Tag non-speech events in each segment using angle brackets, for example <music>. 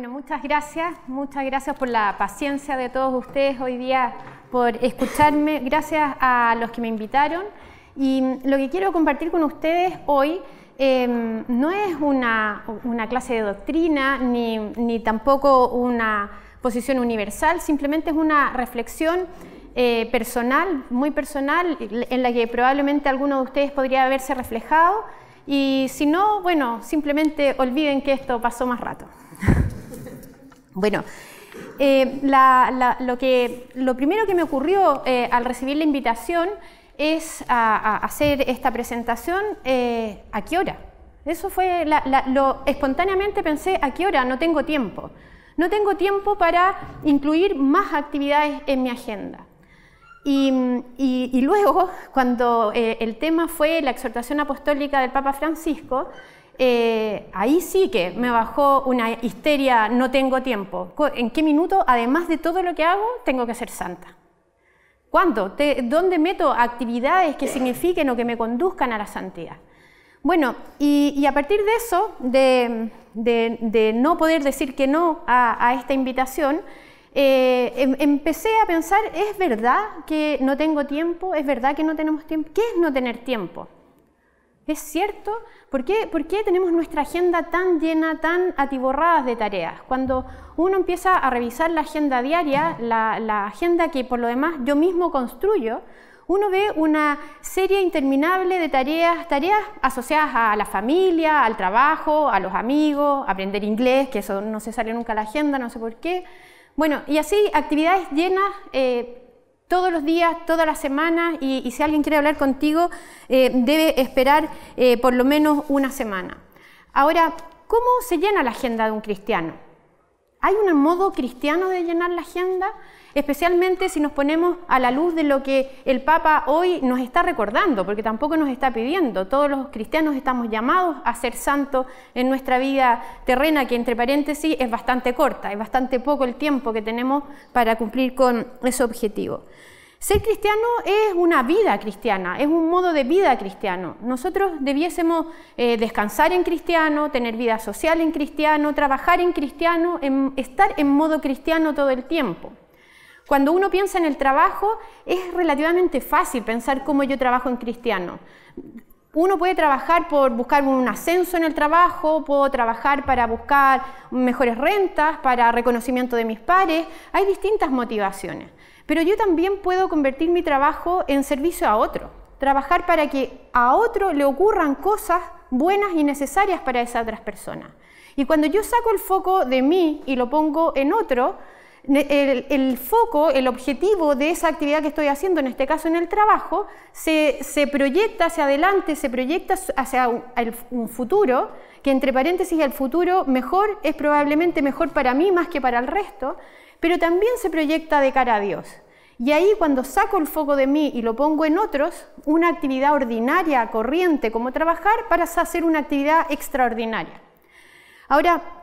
Bueno, muchas gracias, muchas gracias por la paciencia de todos ustedes hoy día, por escucharme, gracias a los que me invitaron. Y lo que quiero compartir con ustedes hoy em, no es una, clase de doctrina ni, ni, tampoco una posición universal, simplemente es una reflexión eh, personal, muy personal, en la que probablemente alguno de ustedes podría haberse reflejado. Y si no, bueno, simplemente olviden que esto pasó más rato. <laughs> Bueno, eh, lo, que, lo primero que me ocurrió eh, al recibir la invitación es a, hacer esta presentación, eh, ¿a qué hora? Eso fue, lo, espontáneamente pensé, ¿a qué hora? No tengo tiempo. No tengo tiempo para incluir más actividades en mi agenda. y luego, cuando el tema fue la exhortación apostólica del Papa Francisco, eh, ahí sí que me bajó una histeria, no tengo tiempo. ¿En qué minuto, además de todo lo que hago, tengo que ser santa? ¿Cuándo? ¿Dónde meto actividades que signifiquen o que me conduzcan a la santidad? Bueno, y, a partir de eso, de, no poder decir que no a, esta invitación, eh, em, empecé a pensar, ¿es verdad que no tengo tiempo? ¿Es verdad que no tenemos tiempo? ¿Qué es no tener tiempo? ¿Es cierto? ¿Por qué, tenemos nuestra agenda tan llena, tan atiborrada de tareas? Cuando uno empieza a revisar la agenda diaria, la, agenda que por lo demás yo mismo construyo, uno ve una serie interminable de tareas, tareas asociadas a la familia, al trabajo, a los amigos, aprender inglés, que eso no se sale nunca a la agenda, no sé por qué. Bueno, y así actividades llenas eh, todos los días, todas las semanas, y, si alguien quiere hablar contigo, eh, debe esperar eh, por lo menos una semana. Ahora, ¿cómo se llena la agenda de un cristiano? ¿Hay un modo cristiano de llenar la agenda? Especialmente si nos ponemos a la luz de lo que el Papa hoy nos está recordando, porque tampoco nos está pidiendo. Todos los cristianos estamos llamados a ser santos en nuestra vida terrena, que entre paréntesis es bastante corta, es bastante poco el tiempo que tenemos para cumplir con ese objetivo. Ser cristiano es una vida cristiana, es un modo de vida cristiano. Nosotros debiésemos eh, descansar en cristiano, tener vida social en cristiano, trabajar en cristiano, estar en modo cristiano todo el tiempo. Cuando uno piensa en el trabajo, es relativamente fácil pensar cómo yo trabajo en cristiano. Uno puede trabajar por buscar un ascenso en el trabajo, puedo trabajar para buscar mejores rentas, para reconocimiento de mis pares, hay distintas motivaciones. Pero yo también puedo convertir mi trabajo en servicio a otro, trabajar para que a otro le ocurran cosas buenas y necesarias para esas otras personas. Y cuando yo saco el foco de mí y lo pongo en otro, el, foco, el objetivo de esa actividad que estoy haciendo, en este caso en el trabajo, se, proyecta hacia adelante, se proyecta hacia un, futuro, que entre paréntesis el futuro mejor es probablemente mejor para mí más que para el resto, pero también se proyecta de cara a Dios. Y ahí cuando saco el foco de mí y lo pongo en otros, una actividad ordinaria, corriente, como trabajar, para hacer una actividad extraordinaria. Ahora,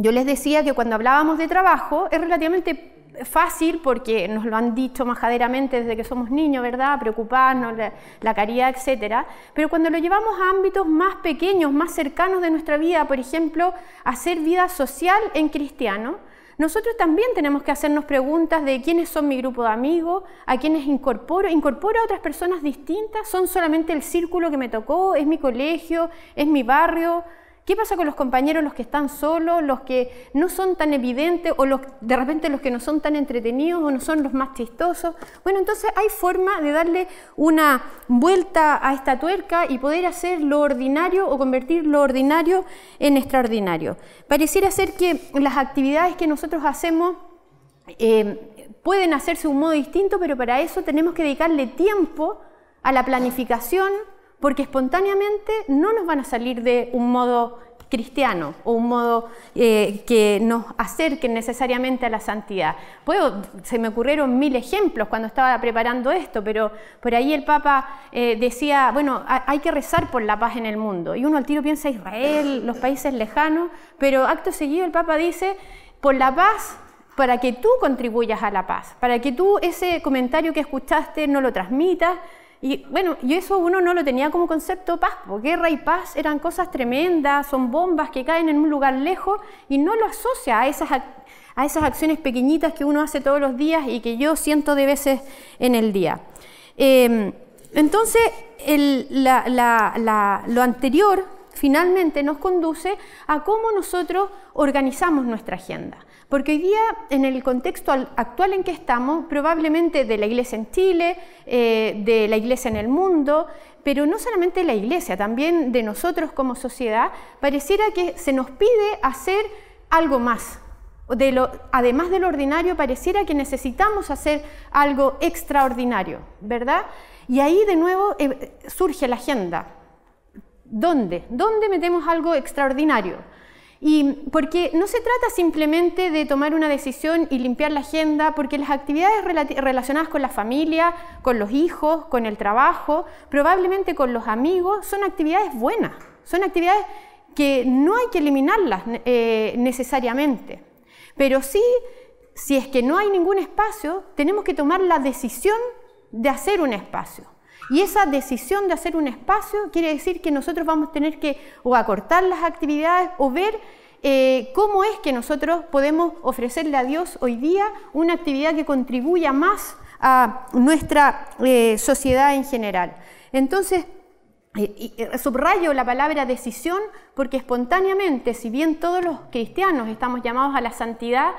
yo les decía que cuando hablábamos de trabajo es relativamente fácil porque nos lo han dicho majaderamente desde que somos niños, ¿verdad? Preocuparnos, la, caridad, etc. Pero cuando lo llevamos a ámbitos más pequeños, más cercanos de nuestra vida, por ejemplo, hacer vida social en cristiano, nosotros también tenemos que hacernos preguntas de quiénes son mi grupo de amigos, a quiénes incorporo, incorporo a otras personas distintas, son solamente el círculo que me tocó, es mi colegio, es mi barrio, ¿Qué pasa con los compañeros, los que están solos, los que no son tan evidentes o los, de repente los que no son tan entretenidos o no son los más chistosos? Bueno, entonces hay forma de darle una vuelta a esta tuerca y poder hacer lo ordinario o convertir lo ordinario en extraordinario. Pareciera ser que las actividades que nosotros hacemos eh, pueden hacerse de un modo distinto, pero para eso tenemos que dedicarle tiempo a la planificación, porque espontáneamente no nos van a salir de un modo cristiano o un modo eh, que nos acerque necesariamente a la santidad. Puedo, se me ocurrieron mil ejemplos cuando estaba preparando esto, pero por ahí el Papa eh, decía, bueno, hay que rezar por la paz en el mundo. Y uno al tiro piensa Israel, los países lejanos, pero acto seguido el Papa dice, por la paz para que tú contribuyas a la paz, para que tú ese comentario que escuchaste no lo transmitas, Y bueno, yo eso uno no lo tenía como concepto paz, porque guerra y paz eran cosas tremendas, son bombas que caen en un lugar lejos y no lo asocia a esas, a esas acciones pequeñitas que uno hace todos los días y que yo siento de veces en el día. Em, entonces, lo anterior finalmente nos conduce a cómo nosotros organizamos nuestra agenda. Porque hoy día, en el contexto actual en que estamos, probablemente de la iglesia en Chile, eh, de la iglesia en el mundo, pero no solamente la iglesia, también de nosotros como sociedad, pareciera que se nos pide hacer algo más. De lo, además de lo ordinario, pareciera que necesitamos hacer algo extraordinario, ¿verdad? Y ahí de nuevo eh, surge la agenda. ¿Dónde? ¿Dónde metemos algo extraordinario? Y porque no se trata simplemente de tomar una decisión y limpiar la agenda, porque las actividades relacionadas con la familia, con los hijos, con el trabajo, probablemente con los amigos, son actividades buenas, son actividades que no hay que eliminarlas eh, necesariamente. Pero sí, si es que no hay ningún espacio, tenemos que tomar la decisión de hacer un espacio. Y esa decisión de hacer un espacio quiere decir que nosotros vamos a tener que o acortar las actividades o ver eh, cómo es que nosotros podemos ofrecerle a Dios hoy día una actividad que contribuya más a nuestra eh, sociedad en general. Entonces, eh, subrayo la palabra decisión porque espontáneamente, si bien todos los cristianos estamos llamados a la santidad,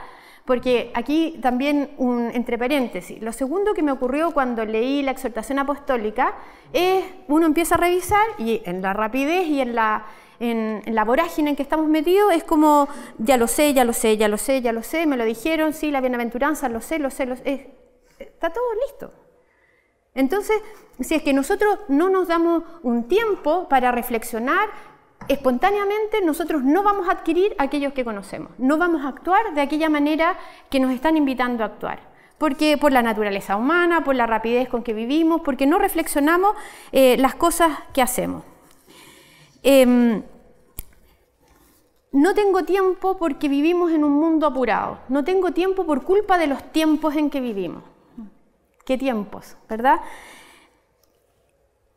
porque aquí también, un, entre paréntesis, lo segundo que me ocurrió cuando leí la exhortación apostólica es, uno empieza a revisar y en la rapidez y en la, en, la vorágine en que estamos metidos es como, ya lo sé, ya lo sé, ya lo sé, ya lo sé, me lo dijeron, sí, la bienaventuranza, lo sé, lo sé, lo sé, está todo listo. Entonces, si es que nosotros no nos damos un tiempo para reflexionar, espontáneamente nosotros no vamos a adquirir aquellos que conocemos, no vamos a actuar de aquella manera que nos están invitando a actuar. Porque por la naturaleza humana, por la rapidez con que vivimos, porque no reflexionamos eh, las cosas que hacemos. Em, no tengo tiempo porque vivimos en un mundo apurado. No tengo tiempo por culpa de los tiempos en que vivimos. ¿Qué tiempos? ¿Verdad?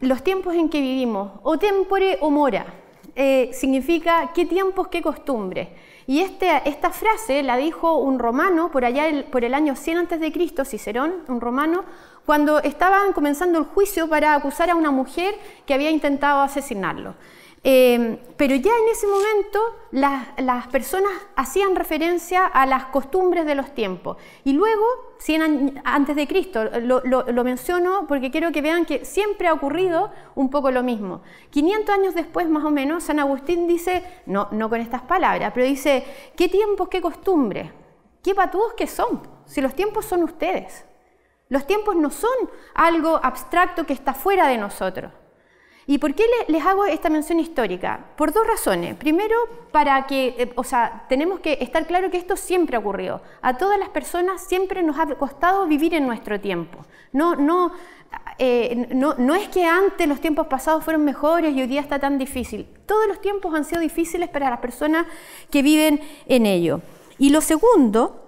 Los tiempos en que vivimos, o tempore o mora. Eh, significa qué tiempos, qué costumbres. Y este, esta frase la dijo un romano por allá por el año 100 a.C., Cicerón, un romano, cuando estaban comenzando el juicio para acusar a una mujer que había intentado asesinarlo. Eh, pero ya en ese momento las, personas hacían referencia a las costumbres de los tiempos. Y luego, 100 años antes de Cristo, lo, menciono porque quiero que vean que siempre ha ocurrido un poco lo mismo. 500 años después, más o menos, San Agustín dice, no, no con estas palabras, pero dice, ¿qué tiempos, qué costumbres? ¿Qué patudos que son? Si los tiempos son ustedes. Los tiempos no son algo abstracto que está fuera de nosotros. ¿Y por qué les hago esta mención histórica? Por dos razones. Primero, para que, eh, o sea, tenemos que estar claro que esto siempre ha ocurrido. A todas las personas siempre nos ha costado vivir en nuestro tiempo. No, no, eh, no, no es que antes los tiempos pasados fueron mejores y hoy día está tan difícil. Todos los tiempos han sido difíciles para las personas que viven en ello. Y lo segundo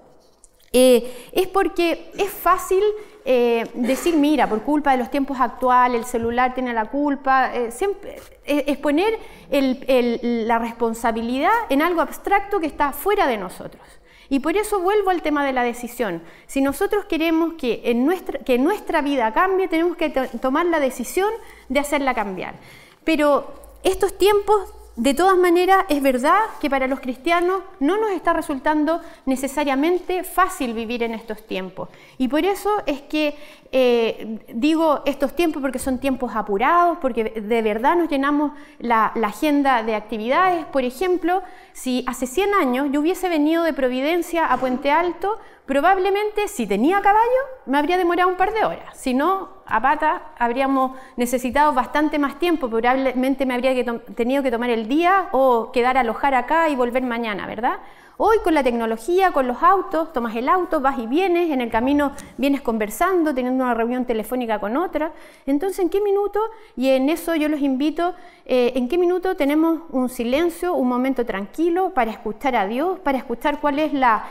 eh, es porque es fácil eh, decir, mira, por culpa de los tiempos actuales, el celular tiene la culpa, eh, siempre, es poner la responsabilidad en algo abstracto que está fuera de nosotros. Y por eso vuelvo al tema de la decisión. Si nosotros queremos que en nuestra, que nuestra vida cambie, tenemos que tomar la decisión de hacerla cambiar. Pero estos tiempos de todas maneras, es verdad que para los cristianos no nos está resultando necesariamente fácil vivir en estos tiempos. Y por eso es que eh, digo estos tiempos porque son tiempos apurados, porque de verdad nos llenamos la, agenda de actividades. Por ejemplo, si hace 100 años yo hubiese venido de Providencia a Puente Alto, probablemente si tenía caballo me habría demorado un par de horas. Si no, a pata habríamos necesitado bastante más tiempo, probablemente me habría tenido que tomar el día o quedar a alojar acá y volver mañana, ¿verdad? Hoy con la tecnología, con los autos, tomas el auto, vas y vienes, en el camino vienes conversando, teniendo una reunión telefónica con otra. Entonces, ¿en qué minuto? Y en eso yo los invito, eh, ¿en qué minuto tenemos un silencio, un momento tranquilo para escuchar a Dios, para escuchar cuál es la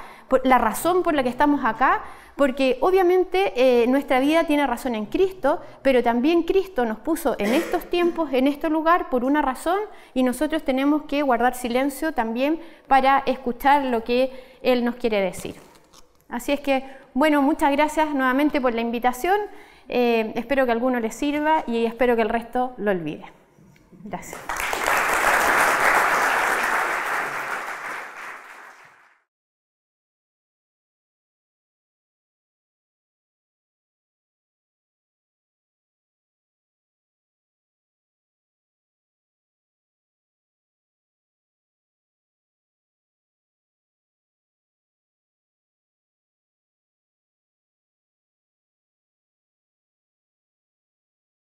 la razón por la que estamos acá, porque obviamente eh, nuestra vida tiene razón en Cristo, pero también Cristo nos puso en estos tiempos, en este lugar, por una razón, y nosotros tenemos que guardar silencio también para escuchar lo que Él nos quiere decir. Así es que, bueno, muchas gracias nuevamente por la invitación. Eh, espero que alguno les sirva y espero que el resto lo olvide. Gracias.